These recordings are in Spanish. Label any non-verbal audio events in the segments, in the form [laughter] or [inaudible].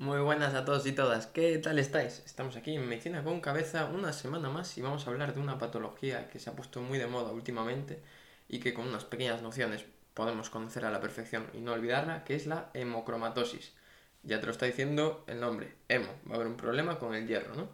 Muy buenas a todos y todas, ¿qué tal estáis? Estamos aquí en Medicina con Cabeza una semana más y vamos a hablar de una patología que se ha puesto muy de moda últimamente y que con unas pequeñas nociones podemos conocer a la perfección y no olvidarla, que es la hemocromatosis. Ya te lo está diciendo el nombre, hemo, va a haber un problema con el hierro, ¿no?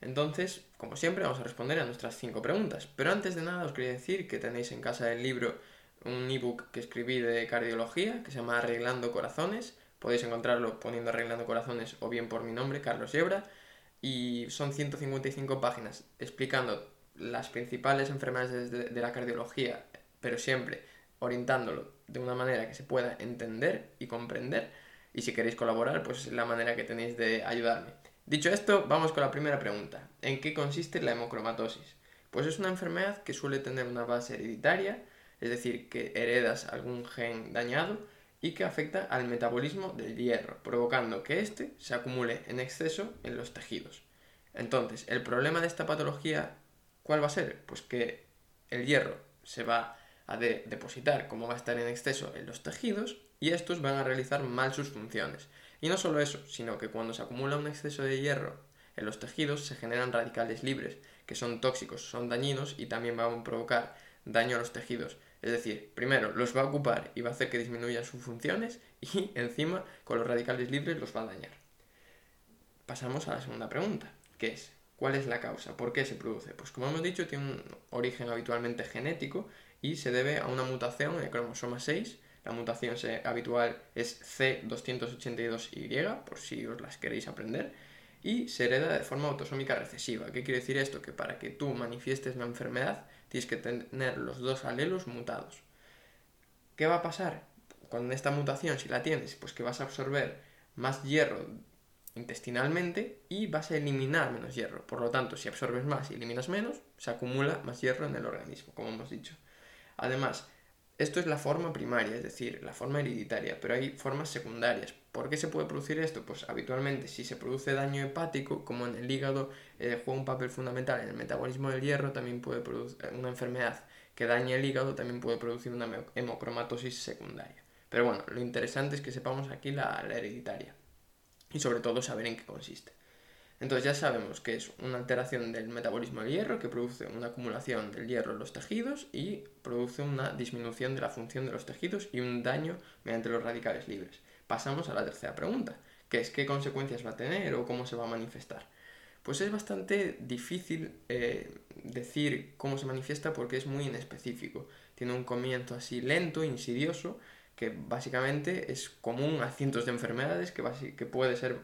Entonces, como siempre, vamos a responder a nuestras cinco preguntas. Pero antes de nada os quería decir que tenéis en casa el libro, un ebook que escribí de cardiología, que se llama Arreglando Corazones, Podéis encontrarlo poniendo Arreglando Corazones o bien por mi nombre, Carlos Yebra. Y son 155 páginas explicando las principales enfermedades de, la cardiología, pero siempre orientándolo de una manera que se pueda entender y comprender. Y si queréis colaborar, pues es la manera que tenéis de ayudarme. Dicho esto, vamos con la primera pregunta. ¿En qué consiste la hemocromatosis? Pues es una enfermedad que suele tener una base hereditaria, es decir, que heredas algún gen dañado y que afecta al metabolismo del hierro, provocando que éste se acumule en exceso en los tejidos. Entonces, el problema de esta patología, ¿cuál va a ser? Pues que el hierro se va a depositar, como va a estar en exceso en los tejidos, y estos van a realizar mal sus funciones. Y no solo eso, sino que cuando se acumula un exceso de hierro en los tejidos se generan radicales libres, que son tóxicos, son dañinos y también van a provocar daño a los tejidos. Es decir, primero los va a ocupar y va a hacer que disminuyan sus funciones y [laughs] encima con los radicales libres los va a dañar. Pasamos a la segunda pregunta, que es, ¿cuál es la causa? ¿Por qué se produce? Pues como hemos dicho, tiene un origen habitualmente genético y se debe a una mutación en el cromosoma 6. La mutación habitual es C282Y, por si os las queréis aprender, y se hereda de forma autosómica recesiva. ¿Qué quiere decir esto? Que para que tú manifiestes la enfermedad tienes que tener los dos alelos mutados. ¿Qué va a pasar con esta mutación si la tienes? Pues que vas a absorber más hierro intestinalmente y vas a eliminar menos hierro. Por lo tanto, si absorbes más y eliminas menos, se acumula más hierro en el organismo, como hemos dicho. Además, esto es la forma primaria, es decir, la forma hereditaria, pero hay formas secundarias. ¿Por qué se puede producir esto? Pues habitualmente si se produce daño hepático, como en el hígado eh, juega un papel fundamental en el metabolismo del hierro, también puede producir eh, una enfermedad que dañe el hígado, también puede producir una hemocromatosis secundaria. Pero bueno, lo interesante es que sepamos aquí la hereditaria y sobre todo saber en qué consiste. Entonces ya sabemos que es una alteración del metabolismo del hierro que produce una acumulación del hierro en los tejidos y produce una disminución de la función de los tejidos y un daño mediante los radicales libres. Pasamos a la tercera pregunta, que es qué consecuencias va a tener o cómo se va a manifestar. Pues es bastante difícil eh, decir cómo se manifiesta porque es muy inespecífico. Tiene un comienzo así lento, insidioso, que básicamente es común a cientos de enfermedades, que, que puede ser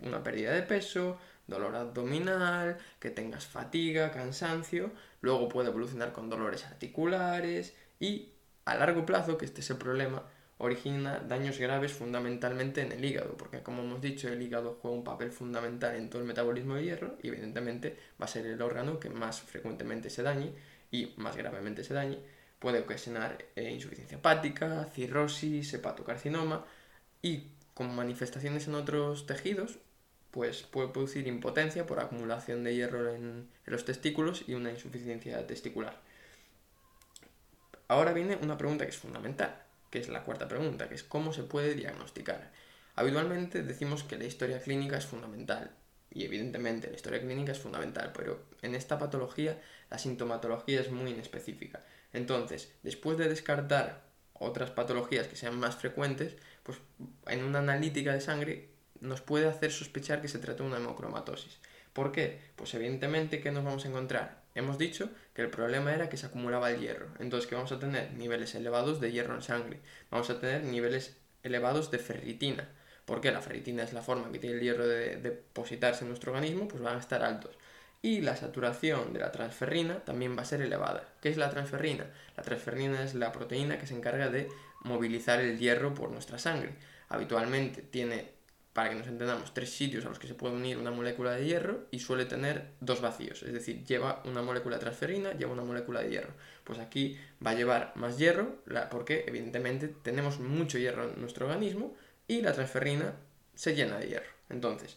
una pérdida de peso, dolor abdominal, que tengas fatiga, cansancio, luego puede evolucionar con dolores articulares y a largo plazo, que este es el problema, origina daños graves fundamentalmente en el hígado, porque como hemos dicho, el hígado juega un papel fundamental en todo el metabolismo de hierro y evidentemente va a ser el órgano que más frecuentemente se dañe y más gravemente se dañe. Puede ocasionar eh, insuficiencia hepática, cirrosis, hepatocarcinoma y como manifestaciones en otros tejidos, pues puede producir impotencia por acumulación de hierro en, los testículos y una insuficiencia testicular. Ahora viene una pregunta que es fundamental, que es la cuarta pregunta, que es cómo se puede diagnosticar. Habitualmente decimos que la historia clínica es fundamental, y evidentemente la historia clínica es fundamental, pero en esta patología la sintomatología es muy inespecífica. Entonces, después de descartar otras patologías que sean más frecuentes, pues en una analítica de sangre nos puede hacer sospechar que se trata de una hemocromatosis. ¿Por qué? Pues evidentemente, ¿qué nos vamos a encontrar? Hemos dicho que el problema era que se acumulaba el hierro. Entonces, que vamos a tener niveles elevados de hierro en sangre. Vamos a tener niveles elevados de ferritina. Porque la ferritina es la forma que tiene el hierro de depositarse en nuestro organismo, pues van a estar altos. Y la saturación de la transferrina también va a ser elevada. ¿Qué es la transferrina? La transferrina es la proteína que se encarga de movilizar el hierro por nuestra sangre. Habitualmente tiene para que nos entendamos, tres sitios a los que se puede unir una molécula de hierro y suele tener dos vacíos, es decir, lleva una molécula de transferina, lleva una molécula de hierro. Pues aquí va a llevar más hierro, porque evidentemente tenemos mucho hierro en nuestro organismo y la transferina se llena de hierro. Entonces,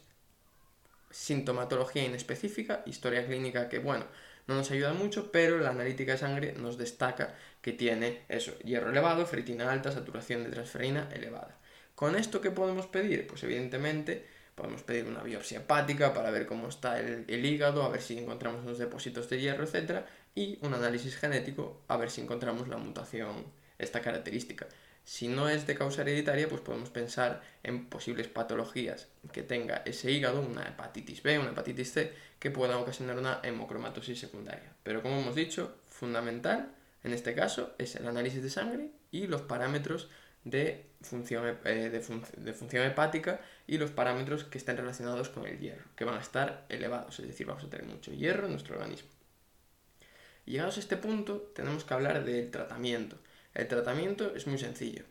sintomatología inespecífica, historia clínica que, bueno, no nos ayuda mucho, pero la analítica de sangre nos destaca que tiene eso, hierro elevado, ferritina alta, saturación de transferina elevada. ¿Con esto qué podemos pedir? Pues evidentemente podemos pedir una biopsia hepática para ver cómo está el, hígado, a ver si encontramos unos depósitos de hierro, etc. Y un análisis genético a ver si encontramos la mutación, esta característica. Si no es de causa hereditaria, pues podemos pensar en posibles patologías que tenga ese hígado, una hepatitis B, una hepatitis C, que puedan ocasionar una hemocromatosis secundaria. Pero como hemos dicho, fundamental en este caso es el análisis de sangre y los parámetros de función, eh, de, función hepática y los parámetros que estén relacionados con el hierro, que van a estar elevados, es decir, vamos a tener mucho hierro en nuestro organismo. llegados a este punto, tenemos que hablar del tratamiento. El tratamiento es muy sencillo.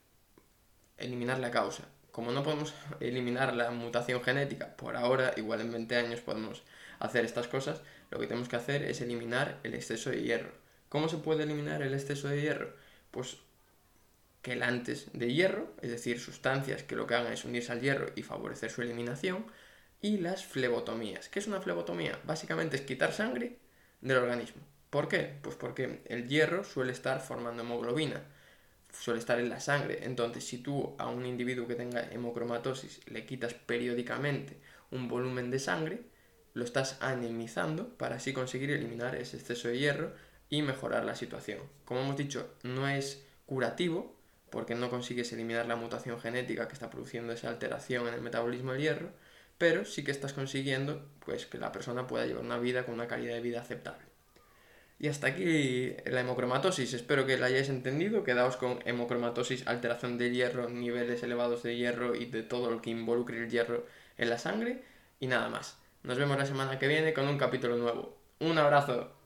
Eliminar la causa. Como no podemos [laughs] eliminar la mutación genética por ahora, igual en 20 años podemos hacer estas cosas, lo que tenemos que hacer es eliminar el exceso de hierro. ¿Cómo se puede eliminar el exceso de hierro? Pues que antes de hierro, es decir, sustancias que lo que hagan es unirse al hierro y favorecer su eliminación, y las flebotomías. ¿Qué es una flebotomía? Básicamente es quitar sangre del organismo. ¿Por qué? Pues porque el hierro suele estar formando hemoglobina, suele estar en la sangre. Entonces, si tú a un individuo que tenga hemocromatosis le quitas periódicamente un volumen de sangre, lo estás anemizando para así conseguir eliminar ese exceso de hierro y mejorar la situación. Como hemos dicho, no es curativo porque no consigues eliminar la mutación genética que está produciendo esa alteración en el metabolismo del hierro, pero sí que estás consiguiendo pues que la persona pueda llevar una vida con una calidad de vida aceptable. Y hasta aquí la hemocromatosis. Espero que la hayáis entendido. Quedaos con hemocromatosis, alteración de hierro, niveles elevados de hierro y de todo lo que involucre el hierro en la sangre. Y nada más. Nos vemos la semana que viene con un capítulo nuevo. Un abrazo.